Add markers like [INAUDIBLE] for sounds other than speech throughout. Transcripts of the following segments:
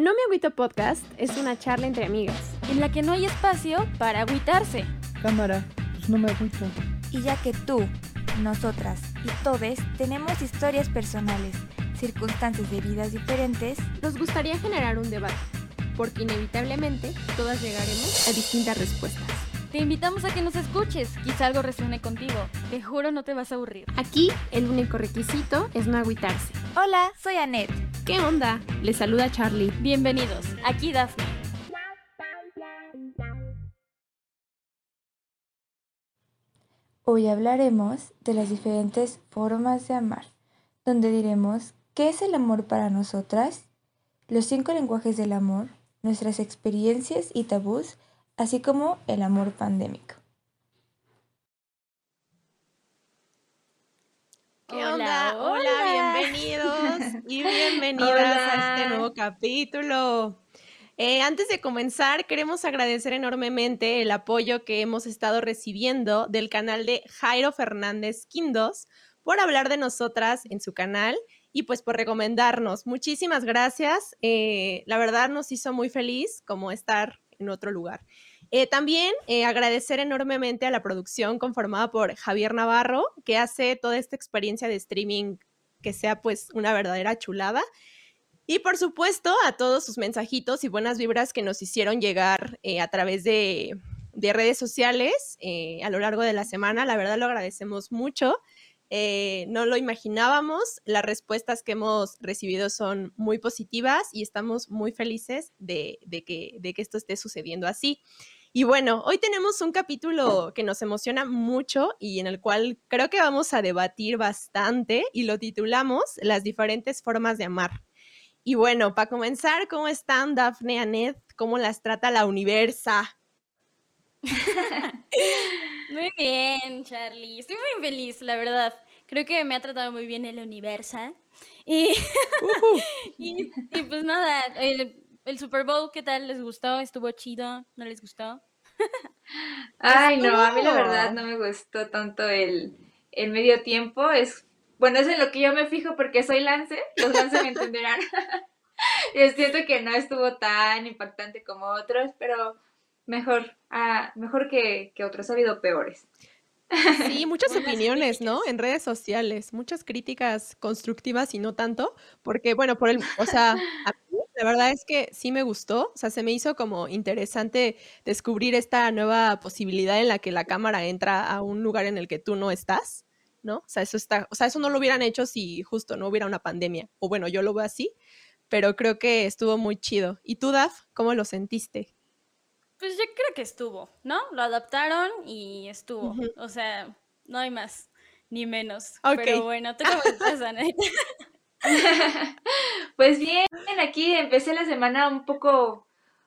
No Me Agüito Podcast es una charla entre amigas. en la que no hay espacio para agüitarse. Cámara, pues no me agüito. Y ya que tú, nosotras y todes tenemos historias personales, circunstancias de vidas diferentes, Nos gustaría generar un debate, porque inevitablemente todas llegaremos a distintas respuestas. Te invitamos a que nos escuches, quizá algo resuene contigo. Te juro no te vas a aburrir. Aquí el único requisito es no agüitarse. Hola, soy Annette. ¿Qué onda? Les saluda Charlie. Bienvenidos, aquí Dafne. Hoy hablaremos de las diferentes formas de amar, donde diremos qué es el amor para nosotras, los cinco lenguajes del amor, nuestras experiencias y tabús, así como el amor pandémico. ¿Qué Hola, onda? Hola, hola. bienvenidos y bienvenidas Hola. a este nuevo capítulo. Eh, antes de comenzar, queremos agradecer enormemente el apoyo que hemos estado recibiendo del canal de Jairo Fernández Quindos por hablar de nosotras en su canal y pues por recomendarnos. Muchísimas gracias. Eh, la verdad nos hizo muy feliz como estar en otro lugar. Eh, también eh, agradecer enormemente a la producción conformada por Javier Navarro, que hace toda esta experiencia de streaming que sea pues una verdadera chulada. Y por supuesto a todos sus mensajitos y buenas vibras que nos hicieron llegar eh, a través de, de redes sociales eh, a lo largo de la semana. La verdad lo agradecemos mucho. Eh, no lo imaginábamos. Las respuestas que hemos recibido son muy positivas y estamos muy felices de, de que, de que esto esté sucediendo así. Y bueno, hoy tenemos un capítulo que nos emociona mucho y en el cual creo que vamos a debatir bastante y lo titulamos Las diferentes formas de amar. Y bueno, para comenzar, ¿cómo están Dafne, Anet? ¿Cómo las trata la universa? [LAUGHS] Muy bien, Charlie. Estoy muy feliz, la verdad. Creo que me ha tratado muy bien el universo. Y, [LAUGHS] y, y pues nada, el, el Super Bowl, ¿qué tal? ¿Les gustó? ¿Estuvo chido? ¿No les gustó? Ay, no, a mí la verdad no me gustó tanto el, el medio tiempo. Es, bueno, es en lo que yo me fijo porque soy Lance, los Lance me entenderán. [LAUGHS] Yo siento que no estuvo tan impactante como otros, pero mejor, ah, mejor que, que otros, ha habido peores. Sí, [LAUGHS] muchas opiniones, ¿no? En redes sociales, muchas críticas constructivas y no tanto, porque bueno, por el, o sea, a mí la verdad es que sí me gustó, o sea, se me hizo como interesante descubrir esta nueva posibilidad en la que la cámara entra a un lugar en el que tú no estás, ¿no? O sea, eso está, o sea, eso no lo hubieran hecho si justo no hubiera una pandemia, o bueno, yo lo veo así, pero creo que estuvo muy chido. ¿Y tú, Daf, cómo lo sentiste? Pues yo creo que estuvo, ¿no? Lo adaptaron y estuvo. Ujú. O sea, no hay más ni menos. Ok. Pero bueno, ¿tú cómo estás, Ana? Pues bien, aquí empecé la semana un poco,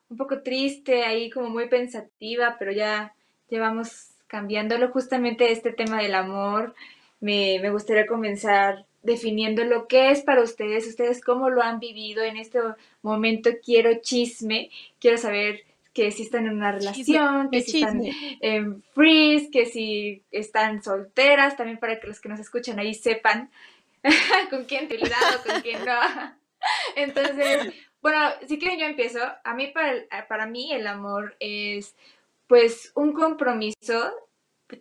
un poco triste, ahí como muy pensativa, pero ya llevamos cambiándolo justamente este tema del amor. Me, me gustaría comenzar definiendo lo que es para ustedes, ustedes cómo lo han vivido en este momento. Quiero chisme, quiero saber que si están en una relación, que si están en freeze, que si están solteras, también para que los que nos escuchan ahí sepan [LAUGHS] con quién te o con quién no. [LAUGHS] Entonces, bueno, si quieren yo empiezo. A mí, para, el- para mí, el amor es pues un compromiso.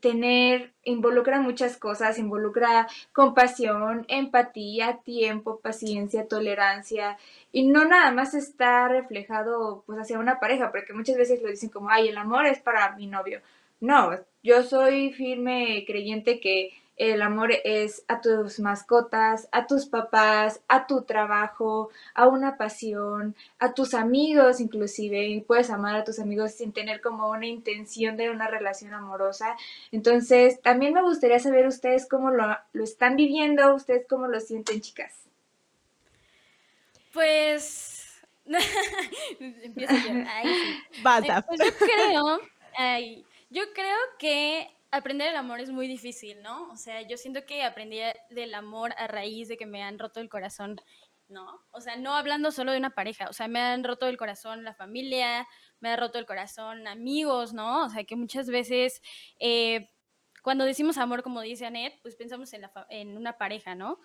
Tener, involucra muchas cosas, involucra compasión, empatía, tiempo, paciencia, tolerancia, y no nada más está reflejado pues hacia una pareja, porque muchas veces lo dicen como, ay, el amor es para mi novio. No, yo soy firme creyente que el amor es a tus mascotas, a tus papás, a tu trabajo, a una pasión, a tus amigos inclusive, y puedes amar a tus amigos sin tener como una intención de una relación amorosa. Entonces, también me gustaría saber ustedes cómo lo, lo están viviendo, ustedes cómo lo sienten, chicas. Pues. [LAUGHS] Empiezo yo. Ay, sí. Vas, Eh. Pues yo creo, ay, yo creo que aprender el amor es muy difícil, ¿no? O sea, yo siento que aprendí del amor a raíz de que me han roto el corazón, ¿no? O sea, no hablando solo de una pareja, o sea, me han roto el corazón la familia, me ha roto el corazón amigos, ¿no? O sea, que muchas veces eh, cuando decimos amor, como dice Anet, pues pensamos en, la en una pareja, ¿no?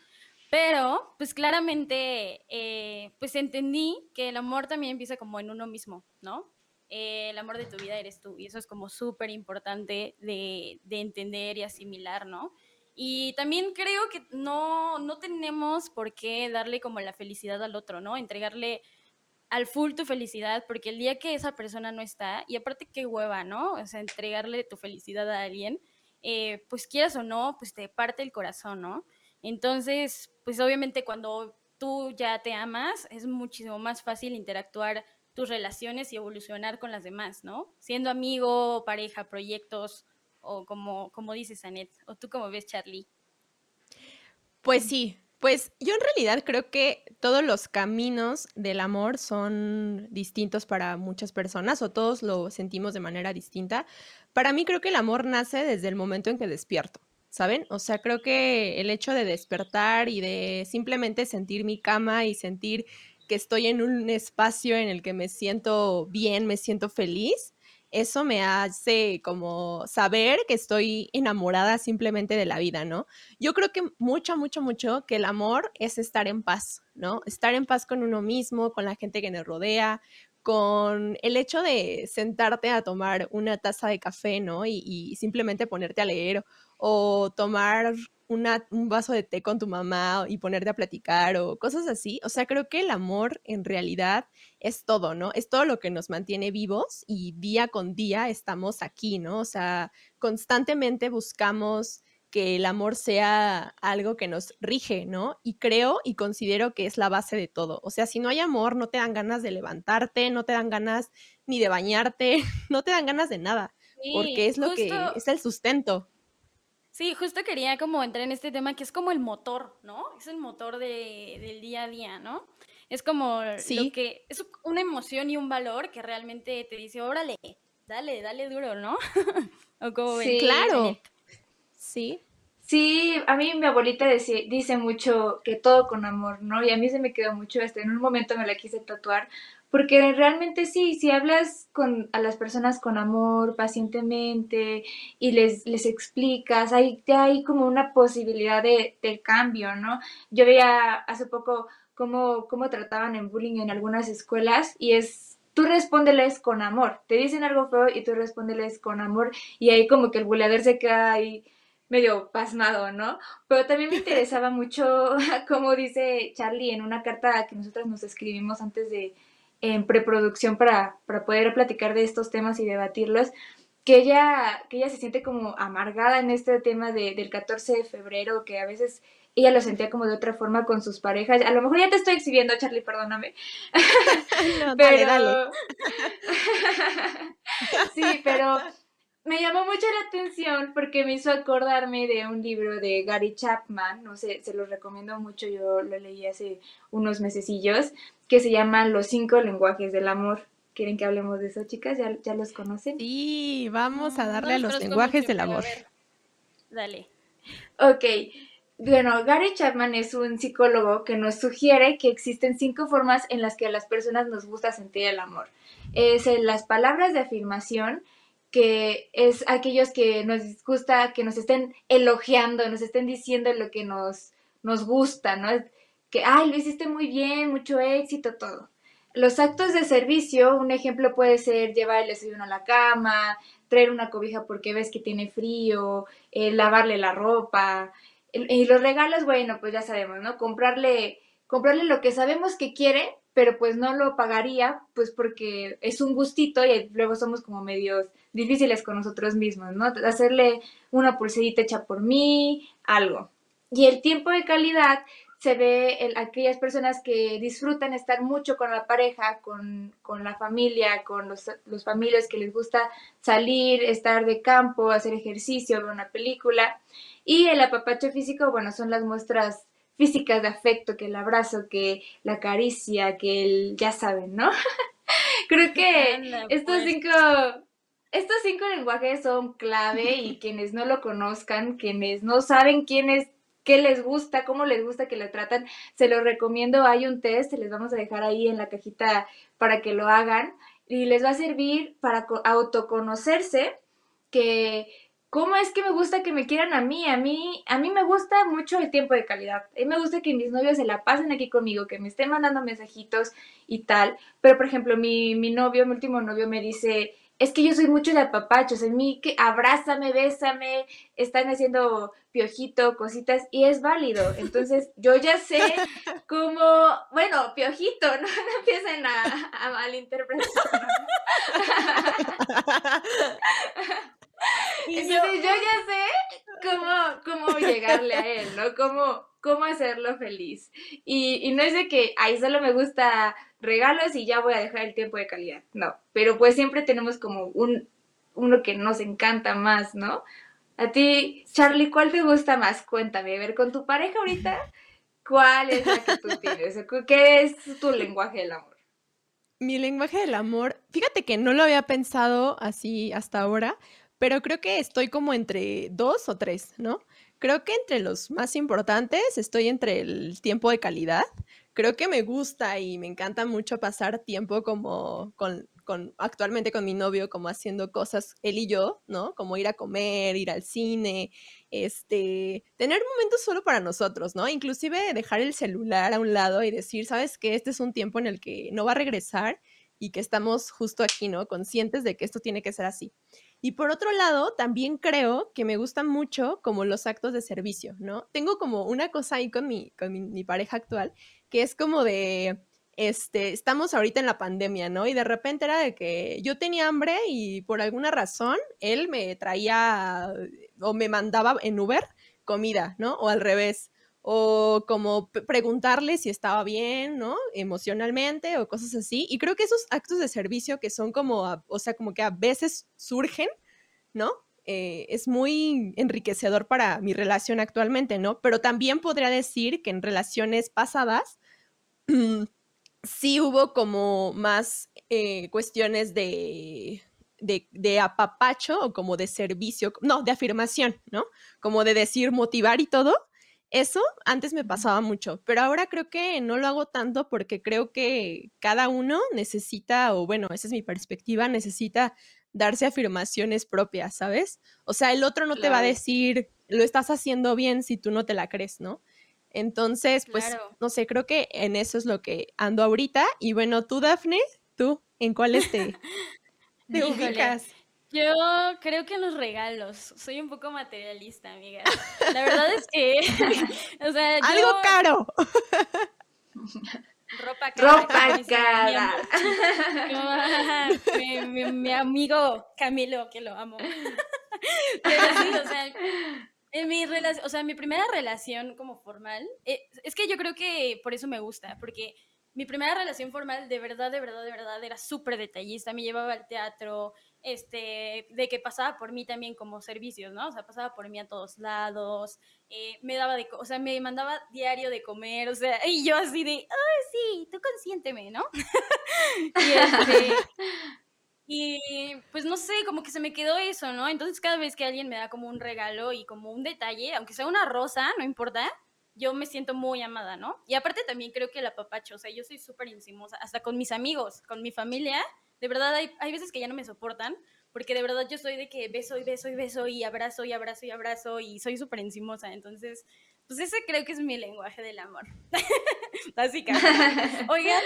Pero, pues claramente, eh, pues entendí que el amor también empieza como en uno mismo, ¿no? Eh, el amor de tu vida eres tú y eso es como súper importante de, de, entender y asimilar, ¿no? Y también creo que no, no tenemos por qué darle como la felicidad al otro, ¿no? Entregarle al full tu felicidad, porque el día que esa persona no está, y aparte qué hueva, ¿no? O sea, entregarle tu felicidad a alguien, eh, pues quieras o no, pues te parte el corazón, ¿no? Entonces, pues obviamente cuando tú ya te amas, es muchísimo más fácil interactuar tus relaciones y evolucionar con las demás, ¿no? Siendo amigo, pareja, proyectos, o como, como dices, Anet, o tú como ves, Charlie. Pues sí, pues yo en realidad creo que todos los caminos del amor son distintos para muchas personas o todos lo sentimos de manera distinta. Para mí creo que el amor nace desde el momento en que despierto, ¿saben? O sea, creo que el hecho de despertar y de simplemente sentir mi cama y sentir que estoy en un espacio en el que me siento bien, me siento feliz, eso me hace como saber que estoy enamorada simplemente de la vida, ¿no? Yo creo que mucho, mucho, mucho que el amor es estar en paz, ¿no? Estar en paz con uno mismo, con la gente que nos rodea, con el hecho de sentarte a tomar una taza de café, ¿no? Y, y simplemente ponerte a leer o tomar un vaso de té con tu mamá y ponerte a platicar o cosas así. O sea, creo que el amor en realidad es todo, ¿no? Es todo lo que nos mantiene vivos y día con día estamos aquí, ¿no? O sea, constantemente buscamos que el amor sea algo que nos rige, ¿no? Y creo y considero que es la base de todo. O sea, si no hay amor, no te dan ganas de levantarte, no te dan ganas ni de bañarte, [LAUGHS] no te dan ganas de nada, porque es lo que es el sustento. Sí, justo quería como entrar en este tema que es como el motor, ¿no? Es el motor de, del día a día, ¿no? Es como lo que es una emoción y un valor que realmente te dice, órale, dale, dale duro, ¿no? [LAUGHS] o como sí, claro. Sí. Sí, a mí mi abuelita dice, dice mucho que todo con amor, ¿no? Y a mí se me quedó mucho esto. En un momento me la quise tatuar porque realmente sí, si hablas con, a las personas con amor, pacientemente, y les, les explicas, hay, hay como una posibilidad de, cambio, ¿no? Yo veía hace poco cómo, cómo trataban en bullying en algunas escuelas y es tú respóndeles con amor. Te dicen algo feo y tú respóndeles con amor y ahí como que el buleador se queda ahí medio pasmado, ¿no? Pero también me [LAUGHS] interesaba mucho, [LAUGHS] como dice Charlie en una carta que nosotros nos escribimos antes de, en preproducción para, para poder platicar de estos temas y debatirlos, que ella, que ella se siente como amargada en este tema de, del 14 de febrero, que a veces ella lo sentía como de otra forma con sus parejas. A lo mejor ya te estoy exhibiendo, Charlie, perdóname. [LAUGHS] No, dale, dale. [LAUGHS] sí, pero me llamó mucho la atención porque me hizo acordarme de un libro de Gary Chapman, no sé, se lo recomiendo mucho, yo lo leí hace unos mesecillos, que se llama Los cinco lenguajes del amor. ¿Quieren que hablemos de eso, chicas? ¿Ya, ya los conocen? Sí, vamos a darle a los lenguajes del amor. Dale. Ok. Bueno, Gary Chapman es un psicólogo que nos sugiere que existen cinco formas en las que a las personas nos gusta sentir el amor. Es las palabras de afirmación, que es aquellos que nos gusta que nos estén elogiando, nos estén diciendo lo que nos, nos gusta, ¿no? Que, ay, lo hiciste muy bien, mucho éxito, todo. Los actos de servicio, un ejemplo puede ser llevar el a la cama, traer una cobija porque ves que tiene frío, eh, lavarle la ropa. Y los regalos, bueno, pues ya sabemos, ¿no? Comprarle, comprarle lo que sabemos que quiere, pero pues no lo pagaría, pues porque es un gustito y luego somos como medios difíciles con nosotros mismos, ¿no? Hacerle una pulserita hecha por mí, algo. Y el tiempo de calidad se ve en aquellas personas que disfrutan estar mucho con la pareja, con, la familia, con los, los familiares que les gusta salir, estar de campo, hacer ejercicio, ver una película. Y el apapacho físico, bueno, son las muestras físicas de afecto, que el abrazo, que la caricia, que el, ya saben, ¿no? [LAUGHS] Creo que estos pues. cinco, estos cinco lenguajes son clave y [LAUGHS] quienes no lo conozcan, quienes no saben quién es, qué les gusta, cómo les gusta que le tratan, se los recomiendo, hay un test, se les vamos a dejar ahí en la cajita para que lo hagan y les va a servir para autoconocerse, que ¿cómo es que me gusta que me quieran a mí? A mí, a mí me gusta mucho el tiempo de calidad. A mí me gusta que mis novios se la pasen aquí conmigo, que me estén mandando mensajitos y tal. Pero, por ejemplo, mi, mi novio, mi último novio me dice, es que yo soy mucho de apapachos, en mí que abrázame, bésame, están haciendo piojito, cositas, y es válido. Entonces, yo ya sé [LAUGHS] cómo, bueno, piojito, [LAUGHS] no, no empiecen a, a malinterpretar. [LAUGHS] Entonces, yo ya sé cómo, cómo llegarle a él, ¿no? Cómo, cómo hacerlo feliz. Y, y no es de que, ahí solo me gusta regalos y ya voy a dejar el tiempo de calidad. No, pero pues siempre tenemos como un, uno que nos encanta más, ¿no? A ti, Charlie, ¿cuál te gusta más? Cuéntame, a ver, con tu pareja ahorita, ¿cuál es la que tú tienes? ¿Qué es tu lenguaje del amor? Mi lenguaje del amor, fíjate que no lo había pensado así hasta ahora, pero creo que estoy como entre dos o tres, ¿no? Creo que entre los más importantes estoy entre el tiempo de calidad. Creo que me gusta y me encanta mucho pasar tiempo como con, actualmente con mi novio, como haciendo cosas él y yo, ¿no? Como ir a comer, ir al cine, este, tener momentos solo para nosotros, ¿no? Inclusive dejar el celular a un lado y decir, ¿sabes qué? Este es un tiempo en el que no va a regresar y que estamos justo aquí, ¿no? Conscientes de que esto tiene que ser así. Y por otro lado, también creo que me gustan mucho como los actos de servicio, ¿no? Tengo como una cosa ahí con mi, con mi, pareja actual, que es como de, este, estamos ahorita en la pandemia, ¿no? Y de repente era de que yo tenía hambre y por alguna razón él me traía o me mandaba en Uber comida, ¿no? O al revés o como preguntarle si estaba bien, ¿no? Emocionalmente o cosas así. Y creo que esos actos de servicio que son como, o sea, como que a veces surgen, ¿no? Eh, es muy enriquecedor para mi relación actualmente, ¿no? Pero también podría decir que en relaciones pasadas [CLEARS THROAT] sí hubo como más eh, cuestiones de, de, de, apapacho o como de servicio, no, de afirmación, ¿no? Como de decir, motivar y todo, eso antes me pasaba mucho, pero ahora creo que no lo hago tanto porque creo que cada uno necesita, o bueno, esa es mi perspectiva, necesita darse afirmaciones propias, ¿sabes? O sea, el otro no te va a decir, lo estás haciendo bien si tú no te la crees, ¿no? Entonces, pues, no sé, creo que en eso es lo que ando ahorita. Y bueno, tú, Dafne, tú, ¿en cuáles te, [LAUGHS] te ubicas? Yo creo que en los regalos. Soy un poco materialista, amiga. La verdad es que. [LAUGHS] o sea, Algo caro. Ropa cara. Ropa cara. Mi, mi, amigo Camilo, que lo amo. Pero sí, o sea. En mi relación, o sea, mi primera relación como formal, eh, es que yo creo que por eso me gusta, porque mi primera relación formal de verdad, de verdad, de verdad era súper detallista, me llevaba al teatro, este, de que pasaba por mí también como servicios, ¿no? O sea, pasaba por mí a todos lados, eh, me daba de, o sea, me mandaba diario de comer, o sea, y yo así de, ay, sí, tú consiénteme, ¿no? [LAUGHS] y, este, y pues no sé, como que se me quedó eso, ¿no? Entonces cada vez que alguien me da como un regalo y como un detalle, aunque sea una rosa, no importa, yo me siento muy amada, ¿no? Y aparte también creo que la papacho, o sea, yo soy súper encimosa, hasta con mis amigos, con mi familia, de verdad, hay, hay veces que ya no me soportan, porque de verdad yo soy de que beso y beso y beso y abrazo y abrazo y abrazo y soy súper encimosa. Entonces, pues ese creo que es mi lenguaje del amor. [LAUGHS] Básicamente. [LAUGHS] Oigan,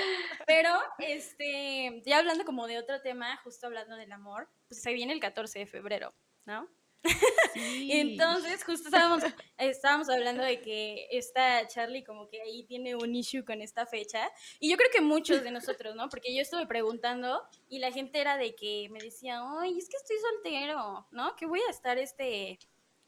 pero este, ya hablando como de otro tema, justo hablando del amor, pues se viene el 14 de febrero, ¿no? Entonces, justo estábamos, estábamos hablando de que esta Charlie como que ahí tiene un issue con esta fecha. Y yo creo que muchos de nosotros, ¿no? Porque yo estuve preguntando y la gente era de que me decía, ay, es que estoy soltero, ¿no? Que voy a estar este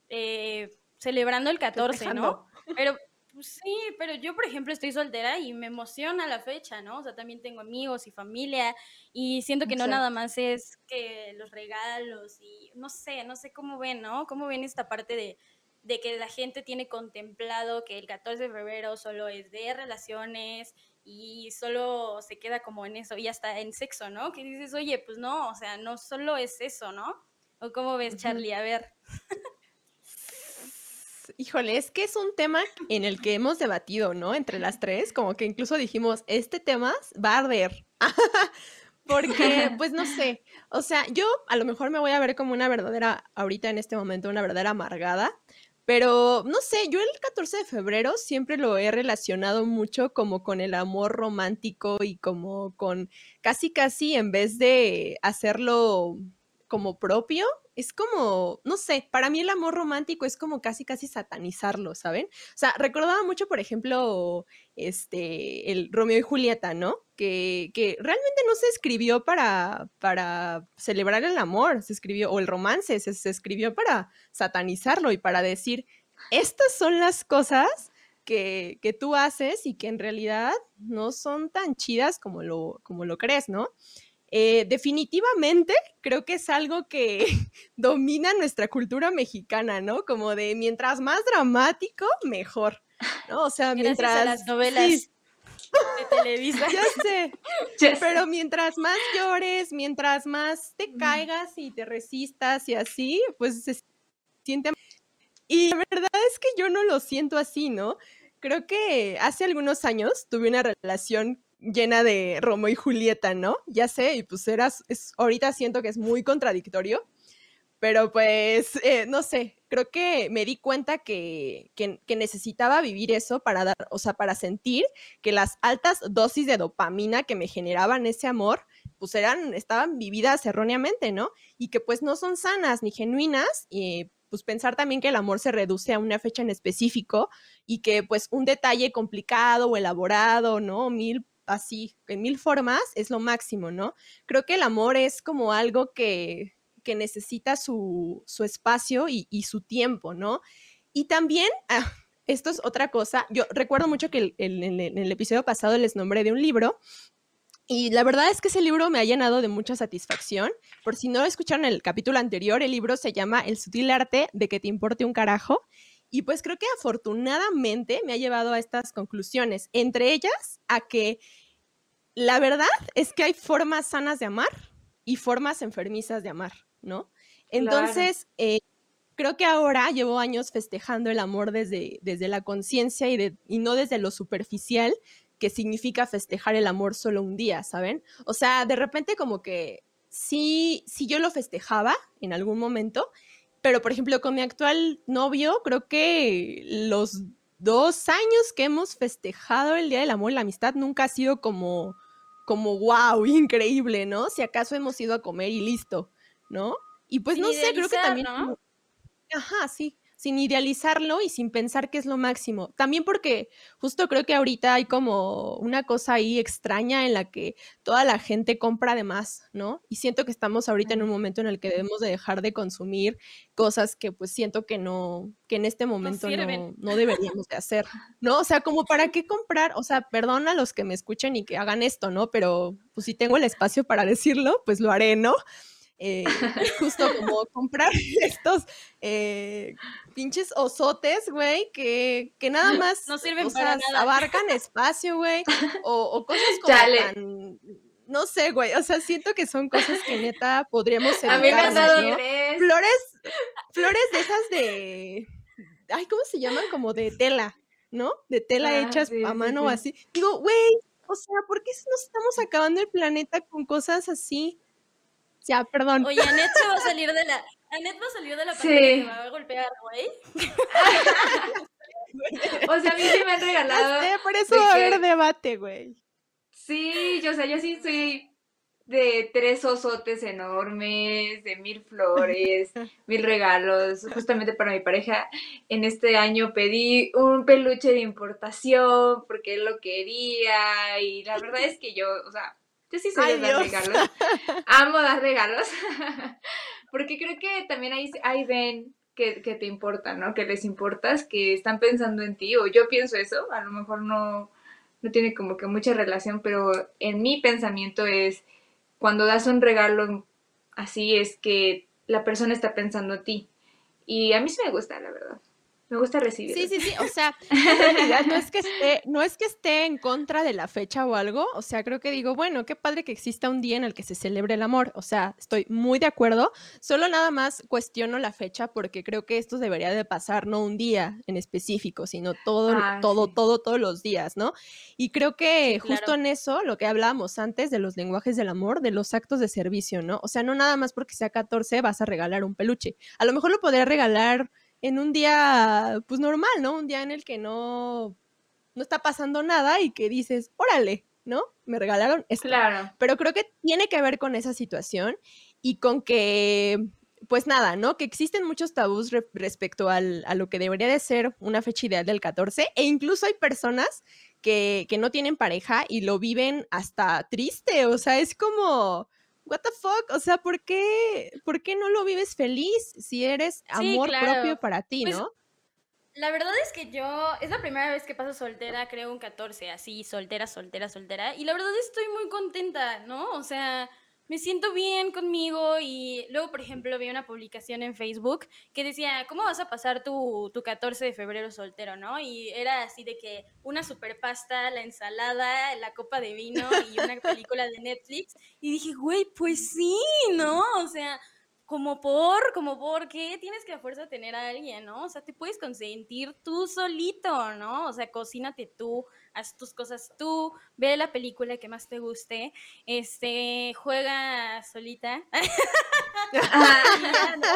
eh, celebrando el 14, ¿no? Pero pues sí, pero yo, por ejemplo, estoy soltera y me emociona la fecha, ¿no? O sea, también tengo amigos y familia y siento que no nada más es que los regalos y no sé, no sé cómo ven, ¿no? ¿Cómo ven esta parte de, de que la gente tiene contemplado que el 14 de febrero solo es de relaciones y solo se queda como en eso y hasta en sexo, ¿no? Que dices, oye, pues no, o sea, no solo es eso, ¿no? ¿O cómo ves, Charlie? A ver. Híjole, es que es un tema en el que hemos debatido, ¿no? Entre las tres, como que incluso dijimos, este tema va a arder. [LAUGHS] Porque, pues no sé, o sea, yo a lo mejor me voy a ver como una verdadera, ahorita en este momento, una verdadera amargada, pero no sé, yo el 14 de febrero siempre lo he relacionado mucho como con el amor romántico y como con casi casi en vez de hacerlo como propio, es como, no sé, para mí el amor romántico es como casi, casi satanizarlo, ¿saben? O sea, recordaba mucho, por ejemplo, este, el Romeo y Julieta, ¿no? Que, que realmente no se escribió para, para celebrar el amor, se escribió, o el romance, se, se escribió para satanizarlo y para decir, estas son las cosas que, que, tú haces y que en realidad no son tan chidas como lo, como lo crees, ¿no? Eh, definitivamente creo que es algo que [LAUGHS] domina nuestra cultura mexicana, ¿no? Como de mientras más dramático, mejor, ¿no? O sea, mientras... A las novelas. De Televisa. [LAUGHS] Ya sé. [LAUGHS] Pero mientras más llores, mientras más te caigas y te resistas y así, pues se siente. Y la verdad es que yo no lo siento así, ¿no? Creo que hace algunos años tuve una relación llena de Romo y Julieta, ¿no? Ya sé, y pues eras, es, ahorita siento que es muy contradictorio, pero pues, eh, no sé, creo que me di cuenta que, que, que, necesitaba vivir eso para dar, o sea, para sentir que las altas dosis de dopamina que me generaban ese amor, pues eran, estaban vividas erróneamente, ¿no? Y que pues no son sanas ni genuinas, y pues pensar también que el amor se reduce a una fecha en específico y que pues un detalle complicado o elaborado, ¿no? Mil así, en mil formas, es lo máximo, ¿no? Creo que el amor es como algo que, que necesita su, su espacio y, y, su tiempo, ¿no? Y también, ah, esto es otra cosa, yo recuerdo mucho que el, el, en el episodio pasado les nombré de un libro y la verdad es que ese libro me ha llenado de mucha satisfacción. Por si no escucharon el capítulo anterior, el libro se llama El sutil arte de que te importe un carajo. Y pues creo que afortunadamente me ha llevado a estas conclusiones, entre ellas a que la verdad es que hay formas sanas de amar y formas enfermizas de amar, ¿no? Entonces, claro. eh, creo que ahora llevo años festejando el amor desde, desde la conciencia y, de, y no desde lo superficial, que significa festejar el amor solo un día, ¿saben? O sea, de repente como que sí, sí yo lo festejaba en algún momento, pero, por ejemplo, con mi actual novio, creo que los dos años que hemos festejado el Día del Amor y la Amistad nunca ha sido como, como wow, [LAUGHS] increíble, ¿no? Si acaso hemos ido a comer y listo, ¿no? Y pues Sin no sé, creo que también... ¿no? Ajá, sí, sin idealizarlo y sin pensar que es lo máximo. También porque justo creo que ahorita hay como una cosa ahí extraña en la que toda la gente compra de más, ¿no? Y siento que estamos ahorita en un momento en el que debemos de dejar de consumir cosas que pues siento que no, que en este momento no, no deberíamos de hacer, ¿no? O sea, como para qué comprar, o sea, perdón a los que me escuchen y que hagan esto, ¿no? Pero pues si tengo el espacio para decirlo, pues lo haré, ¿no? Eh, [LAUGHS] justo como comprar [LAUGHS] estos eh, pinches osotes, güey, que, que nada más No sirven o para sea, nada. abarcan [LAUGHS] espacio, güey, o, o cosas como Chale. tan, no sé, güey, o sea, siento que son cosas que neta podríamos A mí me han evitarnos, dado ¿no? tres. Flores, flores de esas de, ay, ¿cómo se llaman? Como de tela, ¿no? De tela Ah, hechas sí, a sí, mano o sí. así. Digo, güey, o sea, ¿por qué nos estamos acabando el planeta con cosas así? Ya, perdón. Oye, Anet se va a salir de la. Anet va a salir de la Sí. pantalla y te va a golpear, güey. [LAUGHS] O sea, a mí sí me han regalado. sé, por eso va a haber debate, güey. Sí, yo, o sea, yo sí soy de tres osotes enormes, de mil flores, [LAUGHS] mil regalos, justamente para mi pareja. En este año pedí un peluche de importación porque él lo quería y la verdad es que yo, o sea, yo sí soy Ay, de dar Dios. regalos. [LAUGHS] Amo dar regalos [LAUGHS] porque creo que también ahí, ahí ven que, que te importa, ¿no? Que les importas, que están pensando en ti o yo pienso eso, a lo mejor no no tiene como que mucha relación, pero en mi pensamiento es cuando das un regalo así es que la persona está pensando en ti. Y a mí sí me gusta, la verdad. Me gusta recibir. Sí, sí, sí, o sea, [LAUGHS] en realidad no es que esté, no es que esté en contra de la fecha o algo, o sea, creo que digo, bueno, qué padre que exista un día en el que se celebre el amor, o sea, estoy muy de acuerdo, solo nada más cuestiono la fecha porque creo que esto debería de pasar no un día en específico, sino todo, Ah, todo, sí. todo, todos los días, ¿no? Y creo que Sí, justo claro. en eso, lo que hablábamos antes de los lenguajes del amor, de los actos de servicio, ¿no? O sea, no nada más porque sea 14 vas a regalar un peluche, a lo mejor lo podrías regalar en un día, pues normal, ¿no? Un día en el que no, no está pasando nada y que dices, órale, ¿no? Me regalaron esto. Claro. Pero creo que tiene que ver con esa situación y con que, pues nada, ¿no? Que existen muchos tabús re- respecto al- a lo que debería de ser una fecha ideal del 14 e incluso hay personas que, que no tienen pareja y lo viven hasta triste, o sea, es como... What the fuck, o sea, ¿por qué, ¿por qué no lo vives feliz si eres Sí, amor claro. propio para ti, Pues, no? La verdad es que yo, es la primera vez que paso soltera, creo un 14, así, soltera, soltera, soltera. Y la verdad estoy muy contenta, ¿no? O sea, me siento bien conmigo y luego, por ejemplo, vi una publicación en Facebook que decía, ¿cómo vas a pasar tu, tu 14 de febrero soltero, no? Y era así de que una super pasta, la ensalada, la copa de vino y una [LAUGHS] película de Netflix. Y dije, güey, pues sí, ¿no? O sea, como por, como por qué tienes que a fuerza tener a alguien, ¿no? O sea, te puedes consentir tú solito, ¿no? O sea, cocínate tú, haz tus cosas tú, ve la película que más te guste, este, juega solita [LAUGHS] y ya, ¿no?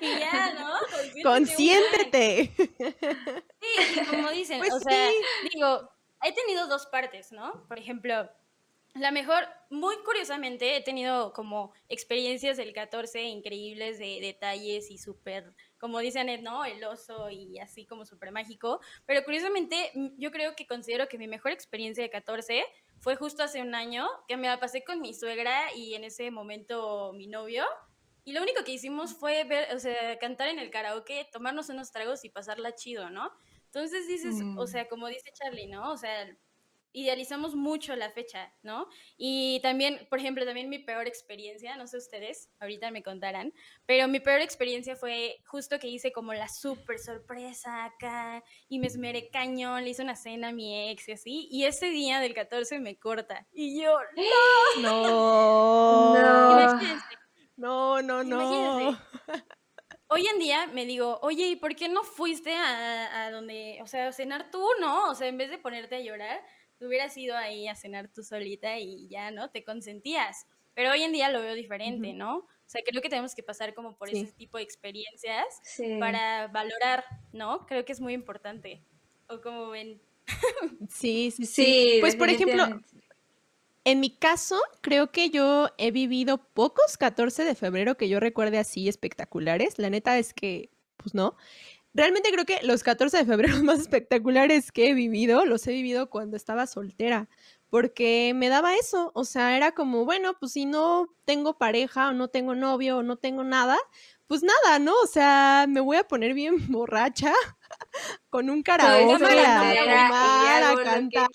y ya, ¿no? Consiéntete. Sí, como dicen, Pues o sea, digo, he tenido dos partes, ¿no? Por ejemplo, la mejor, muy curiosamente, he tenido como experiencias del 14 increíbles de detalles y súper, como dicen, ¿no? El oso y así como súper mágico. Pero curiosamente, yo creo que considero que mi mejor experiencia de 14 fue justo hace un año, que me la pasé con mi suegra y en ese momento mi novio. Y lo único que hicimos fue ver, o sea, cantar en el karaoke, tomarnos unos tragos y pasarla chido, ¿no? Entonces dices, o Mm. sea, como dice Charlie, ¿no? O sea, idealizamos mucho la fecha, ¿no? Y también, por ejemplo, también mi peor experiencia, no sé ustedes, ahorita me contarán, pero mi peor experiencia fue justo que hice como la súper sorpresa acá y me esmeré cañón, le hice una cena a mi ex y así, y ese día del 14 me corta. Y yo, [GASPS] No. No. imagínense, No, no, no. Imagínense. [LAUGHS] Hoy en día me digo, oye, ¿y por qué no fuiste a, a donde, o sea, a cenar tú, no? O sea, en vez de ponerte a llorar, te hubieras ido ahí a cenar tú solita y ya, ¿no? Te consentías. Pero hoy en día lo veo diferente. ¿no? O sea, creo que tenemos que pasar como por Sí. ese tipo de experiencias Sí. para valorar, ¿no? Creo que es muy importante. O como ven. Sí, sí, sí. Sí, Pues por ejemplo, en mi caso, creo que yo he vivido pocos 14 de febrero que yo recuerde así espectaculares. La neta es que, pues no. Realmente creo que los 14 de febrero [LAUGHS] más espectaculares que he vivido, los he vivido cuando estaba soltera, porque me daba eso, o sea, era como, bueno, pues si no tengo pareja o no tengo novio o no tengo nada, pues nada, ¿no? O sea, me voy a poner bien [LAUGHS] borracha con un karaoke a a cantar.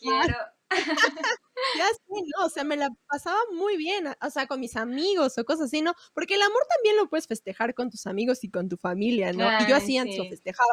[LAUGHS] Ya sé, ¿no? O sea, me la pasaba muy bien, o sea, con mis amigos o cosas así, ¿no? Porque el amor también lo puedes festejar con tus amigos y con tu familia, ¿no? y yo así antes lo sí. festejaba.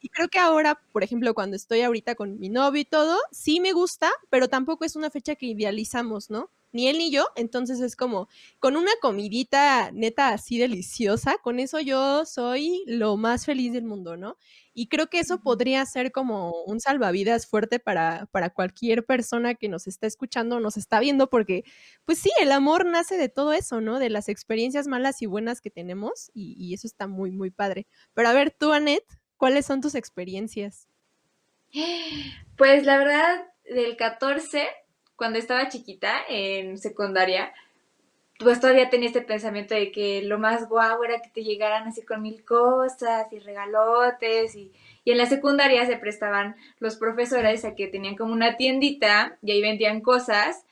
Y creo que ahora, por ejemplo, cuando estoy ahorita con mi novio y todo, sí me gusta, pero tampoco es una fecha que idealizamos, ¿no? Ni él ni yo, entonces es como con una comidita neta así deliciosa, con eso yo soy lo más feliz del mundo, ¿no? Y creo que eso podría ser como un salvavidas fuerte para, para cualquier persona que nos está escuchando nos está viendo, porque pues sí, el amor nace de todo eso, ¿no? De las experiencias malas y buenas que tenemos y, y eso está muy, muy padre. Pero a ver, tú, Anet, ¿cuáles son tus experiencias? [GASPS] Pues la verdad, del 14, cuando estaba chiquita, en secundaria, pues todavía tenía este pensamiento de que lo más guau era que te llegaran así con mil cosas y regalotes y, y en la secundaria se prestaban los profesores a que tenían como una tiendita y ahí vendían cosas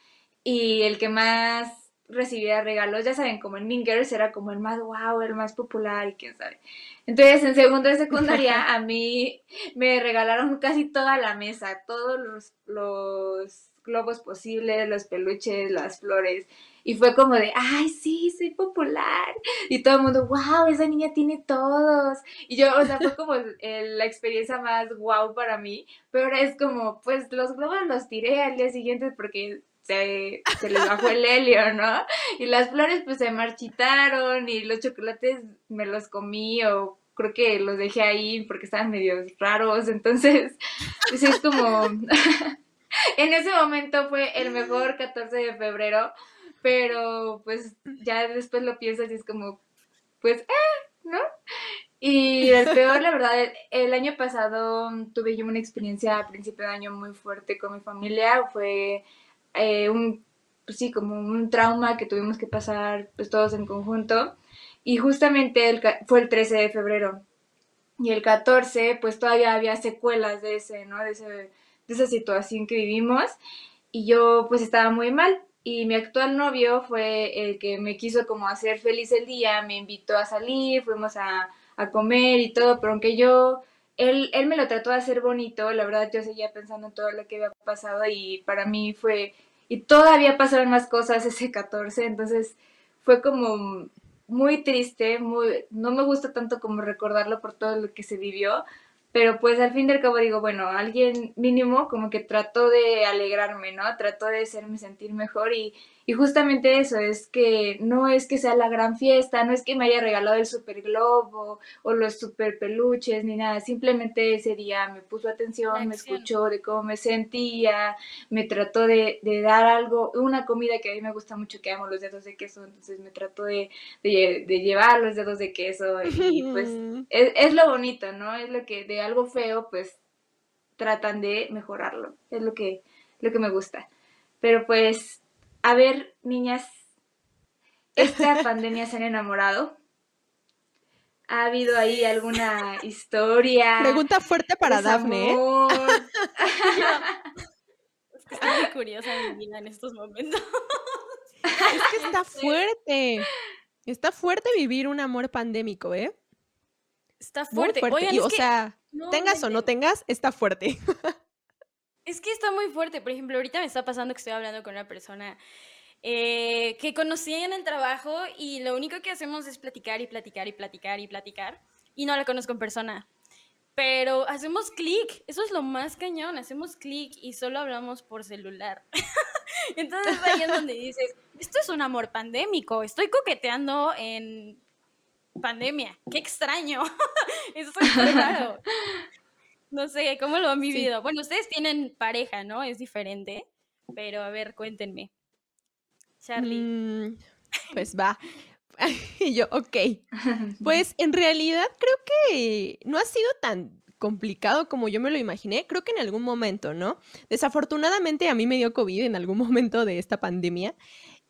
y el que más recibiera regalos, ya saben, como en Mean Girls era como el más wow, el más popular y quién sabe. Entonces, en segundo de secundaria, [LAUGHS] a mí me regalaron casi toda la mesa, todos los, los globos posibles, los peluches, las flores. Y fue como de, ay, sí, soy popular. Y todo el mundo, wow, esa niña tiene todos. Y yo, o sea, fue como la experiencia más wow para mí. Pero ahora es como, pues los globos los tiré al día siguiente porque se, se les bajó el helio, ¿no? Y las flores pues se marchitaron y los chocolates me los comí o creo que los dejé ahí porque estaban medio raros. Entonces, pues es como... [LAUGHS] [LAUGHS] En ese momento fue el mejor 14 de febrero, pero pues ya después lo piensas y es como, pues, eh, ¿no? Y el peor, la verdad, el, año pasado tuve yo una experiencia a principio de año muy fuerte con mi familia, fue eh, un, pues sí, como un trauma que tuvimos que pasar pues todos en conjunto, y justamente fue el 13 de febrero, y el 14 pues todavía había secuelas de ese, ¿no? De esa situación que vivimos y yo pues estaba muy mal y mi actual novio fue el que me quiso como hacer feliz el día, me invitó a salir, fuimos a, a comer y todo, pero aunque yo, él, él me lo trató de hacer bonito, la verdad yo seguía pensando en todo lo que había pasado y para mí fue, y todavía pasaron más cosas ese 14, entonces fue como muy triste, muy, no me gusta tanto como recordarlo por todo lo que se vivió, pero pues al fin y al cabo digo, bueno, alguien mínimo como que trató de alegrarme, ¿no? Trató de hacerme sentir mejor y, y justamente eso, es que no es que sea la gran fiesta, no es que me haya regalado el super globo o los super peluches ni nada, simplemente ese día me puso atención, me escuchó de cómo me sentía, me trató de, de dar algo, una comida que a mí me gusta mucho, que amo los dedos de queso, entonces me trató de, de, de llevar los dedos de queso y pues [LAUGHS] es, es lo bonito, ¿no? Es lo que de algo feo, pues tratan de mejorarlo. Es lo que, lo que me gusta. Pero pues, a ver, niñas, esta [LAUGHS] pandemia se han enamorado. ¿Ha habido ahí alguna historia? Pregunta fuerte para Dafne, ¿eh? [LAUGHS] Es que estoy muy curiosa de mi vida en estos momentos. [LAUGHS] Es que está fuerte. Está fuerte vivir un amor pandémico, ¿eh? Está fuerte. fuerte. Oigan, Y, es o que- sea, no tengas o no tengas, está fuerte. Es que está muy fuerte. Por ejemplo, ahorita me está pasando que estoy hablando con una persona eh, que conocí en el trabajo y lo único que hacemos es platicar y platicar y platicar y platicar. Y no la conozco en persona. Pero hacemos clic. Eso es lo más cañón. Hacemos clic y solo hablamos por celular. [LAUGHS] Entonces ahí es donde dices, esto es un amor pandémico. Estoy coqueteando en pandemia. Qué extraño. [LAUGHS] Eso es raro. No sé, ¿cómo lo han vivido? Bueno, ustedes tienen pareja, ¿no? Es diferente. Pero a ver, cuéntenme. Charlie. Mm, pues va. [LAUGHS] Y yo, ok. [LAUGHS] Pues en realidad creo que no ha sido tan complicado como yo me lo imaginé. Creo que en algún momento, ¿no? Desafortunadamente a mí me dio COVID en algún momento de esta pandemia.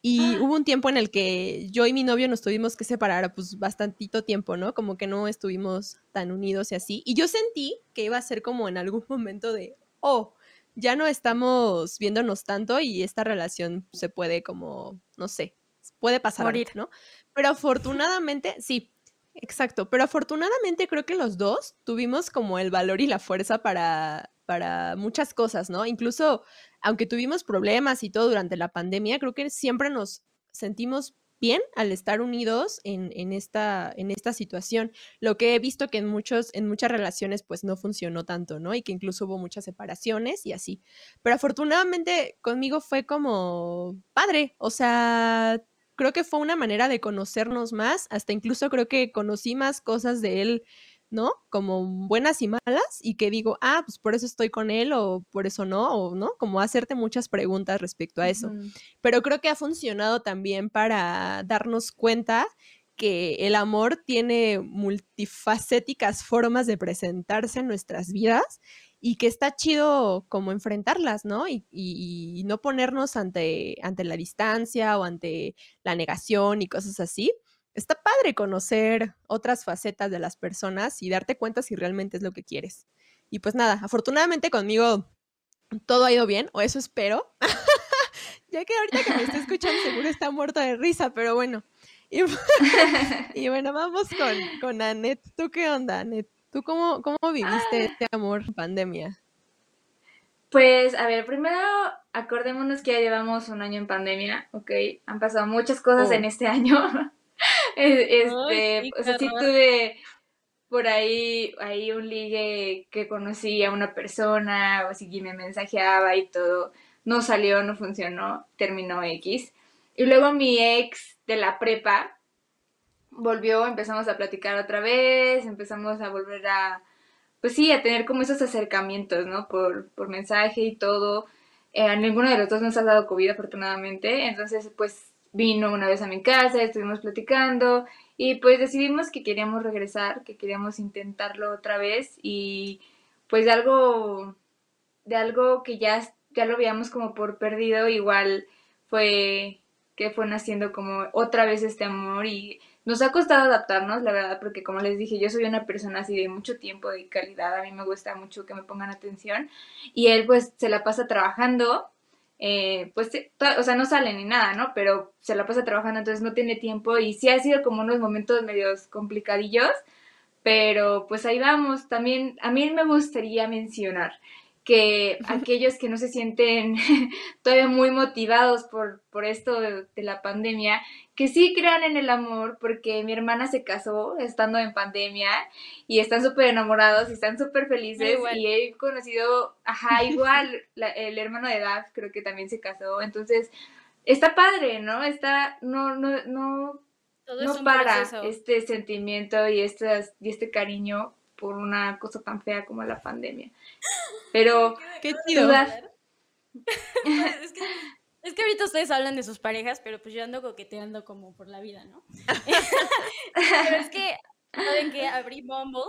Y hubo un tiempo en el que yo y mi novio nos tuvimos que separar, pues bastantito tiempo, ¿no? Como que no estuvimos tan unidos y así. Y yo sentí que iba a ser como en algún [LAUGHS] momento de, oh, ya no estamos viéndonos tanto y esta relación se puede como, no sé, puede pasar, Morir. ¿no? Pero afortunadamente, sí, exacto, pero afortunadamente creo que los dos tuvimos como el valor y la fuerza para, para muchas cosas, ¿no? Incluso, aunque tuvimos problemas y todo durante la pandemia, creo que siempre nos sentimos bien al estar unidos en, esta, situación. Lo que he visto que en, en muchas relaciones pues no funcionó tanto, ¿no? Y que incluso hubo muchas separaciones y así. Pero afortunadamente conmigo fue como padre, o sea, creo que fue una manera de conocernos más, hasta incluso creo que conocí más cosas de él, ¿no? Como buenas y malas, y que digo, ah, pues por eso estoy con él, o por eso no, o no, como hacerte muchas preguntas respecto a eso. Pero creo que ha funcionado también para darnos cuenta que el amor tiene multifacéticas formas de presentarse en nuestras vidas y que está chido como enfrentarlas, ¿no? Y, y- y no ponernos ante, ante la distancia o ante la negación y cosas así. Está padre conocer otras facetas de las personas y darte cuenta si realmente es lo que quieres. Y pues nada, afortunadamente conmigo todo ha ido bien, o eso espero. [LAUGHS] ya que ahorita que me está escuchando seguro está muerto de risa, pero bueno. Y, [LAUGHS] [LAUGHS] y bueno, vamos con, con Anet. ¿Tú qué onda, Anet? ¿Tú cómo, cómo viviste este amor pandemia? Pues, a ver, primero acordémonos que ya llevamos un año en pandemia, ¿ok? Han pasado muchas cosas Oh. en este año. Este, sí, o sea, sí tuve por ahí, ahí un ligue que conocí a una persona, o sí que me mensajeaba y todo. No salió, no funcionó, terminó X. Y luego mi ex de la prepa volvió, empezamos a platicar otra vez, empezamos a volver a, pues sí, a tener como esos acercamientos, ¿no? Por, por mensaje y todo. Eh, a ninguno de los dos nos ha dado COVID, afortunadamente. Entonces, pues vino una vez a mi casa, estuvimos platicando y pues decidimos que queríamos regresar, que queríamos intentarlo otra vez y pues de algo, de algo que ya, ya lo veíamos como por perdido, igual fue que fue naciendo como otra vez este amor y nos ha costado adaptarnos, la verdad, porque como les dije, yo soy una persona así de mucho tiempo, de calidad, a mí me gusta mucho que me pongan atención y él pues se la pasa trabajando, eh, pues, o sea, no sale ni nada, ¿no? Pero se la pasa trabajando, entonces no tiene tiempo y sí ha sido como unos momentos medios complicadillos, pero pues ahí vamos. También a mí me gustaría mencionar que aquellos que no se sienten [LAUGHS] todavía muy motivados por, por esto de, de la pandemia, que sí crean en el amor, porque mi hermana se casó estando en pandemia y están súper enamorados y están súper felices Igual. y he conocido, ajá, igual la- el hermano de Daf creo que también se casó, entonces está padre, ¿no? Está, no, no, no, Todo no para proceso. este sentimiento y, estas, y este cariño por una cosa tan fea como la pandemia. Pero Qué chido. Pues, [LAUGHS] es, que, es que ahorita ustedes hablan de sus parejas, pero pues yo ando coqueteando como por la vida, ¿no? [LAUGHS] pero es que, ¿saben que Abrí Bumble,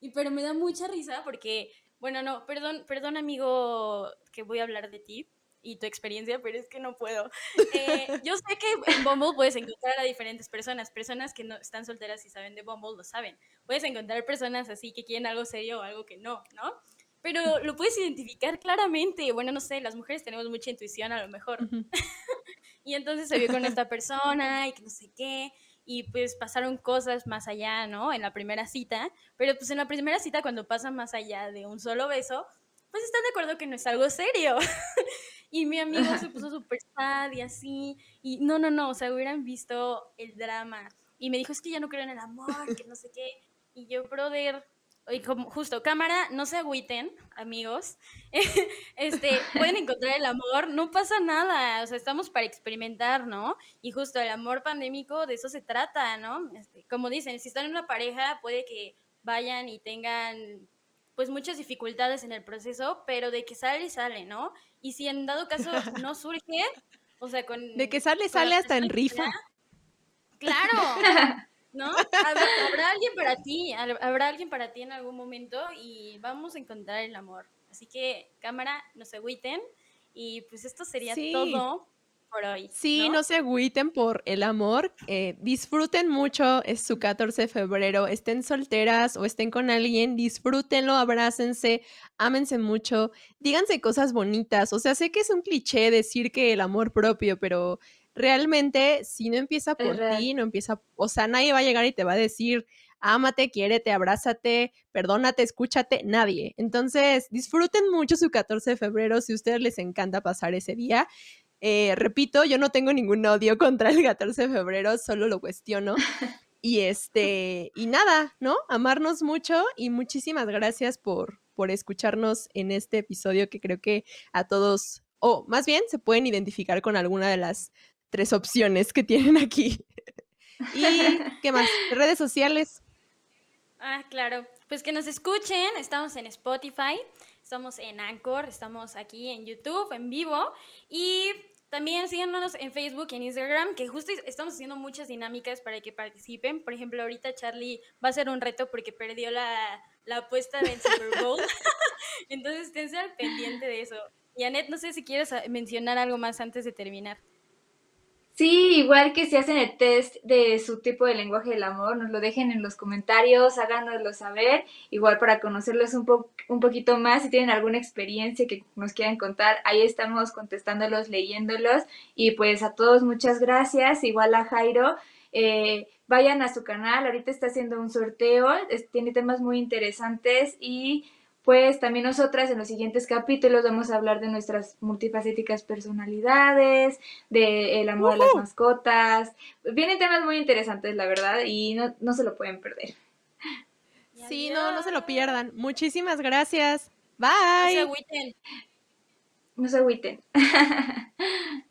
y, pero me da mucha risa porque, bueno, no, perdón, perdón amigo que voy a hablar de ti y tu experiencia, pero es que no puedo. Eh, yo sé que en Bumble puedes encontrar a diferentes personas, personas que no están solteras y saben de Bumble lo saben. Puedes encontrar personas así que quieren algo serio o algo que no, ¿no? Pero lo puedes identificar claramente. Bueno, no sé, las mujeres tenemos mucha intuición a lo mejor. [LAUGHS] Y entonces se vio con esta persona y que no sé qué. Y pues pasaron cosas más allá, ¿no? En la primera cita. Pero pues en la primera cita, cuando pasa más allá de un solo beso, pues están de acuerdo que no es algo serio. [LAUGHS] y mi amigo se puso [LAUGHS] súper sad y así. Y no, no, no, o sea, hubieran visto el drama. Y me dijo, es que ya no creo en el amor, que no sé qué. Y yo, brother, oye, como justo, cámara, no se agüiten, amigos. [LAUGHS] este, pueden [LAUGHS] encontrar el amor, no pasa nada, o sea, estamos para experimentar, ¿no? Y justo el amor pandémico, de eso se trata, ¿no? Este, como dicen, si están en una pareja, puede que vayan y tengan pues muchas dificultades en el proceso, pero de que sale, sale, ¿no? Y si en dado caso no surge, o sea, con... De que sale, sale hasta en rifa. Claro, [LAUGHS] ¿no? Habrá, habrá alguien para ti, hab- habrá alguien para ti en algún momento y vamos a encontrar el amor. Así que, cámara, no se agüiten y pues esto sería Sí. todo por hoy. Sí, no se agüiten por el amor. eh, disfruten mucho, es su 14 de febrero. Estén solteras o estén con alguien, disfrútenlo, abrácense, ámense mucho, díganse cosas bonitas. O sea, sé que es un cliché decir que el amor propio, pero realmente si no empieza por ti, no empieza, o sea, nadie va a llegar y te va a decir, ámate, quiérete, abrázate, perdónate, escúchate, nadie. Entonces, disfruten mucho su 14 de febrero si a ustedes les encanta pasar ese día. Eh, repito, yo no tengo ningún odio [LAUGHS] contra el 14 de febrero, solo lo cuestiono. [LAUGHS] Y este, y nada, ¿no? Amarnos mucho y muchísimas gracias por, por escucharnos en este episodio que creo que a todos, o más bien se pueden identificar con alguna de las tres opciones que tienen aquí. [LAUGHS] ¿Y qué más? Redes sociales. Ah, claro. Pues que nos escuchen, estamos en Spotify, estamos en Anchor, estamos aquí en YouTube, en vivo. Y también síganos en Facebook y en Instagram, que justo estamos haciendo muchas dinámicas para que participen. Por ejemplo, ahorita Charlie va a hacer un reto porque perdió la, la apuesta del Super Bowl. [LAUGHS] Entonces, esténse al pendiente de eso. Y Anet, no sé si quieres mencionar algo más antes de terminar. Sí, igual que si hacen el test de su tipo de lenguaje del amor, nos lo dejen en los comentarios, háganoslo saber, igual para conocerlos un, po un poquito más, si tienen alguna experiencia que nos quieran contar, ahí estamos contestándolos, leyéndolos, y pues a todos muchas gracias, igual a Jairo, eh, vayan a su canal, ahorita está haciendo un sorteo, tiene temas muy interesantes y pues también nosotras en los siguientes capítulos vamos a hablar de nuestras multifacéticas personalidades, del amor a las mascotas. Vienen temas muy interesantes, la verdad, y no, no se lo pueden perder. Sí, no, no se lo pierdan. Muchísimas gracias. Bye. No se agüiten. No se agüiten. [LAUGHS]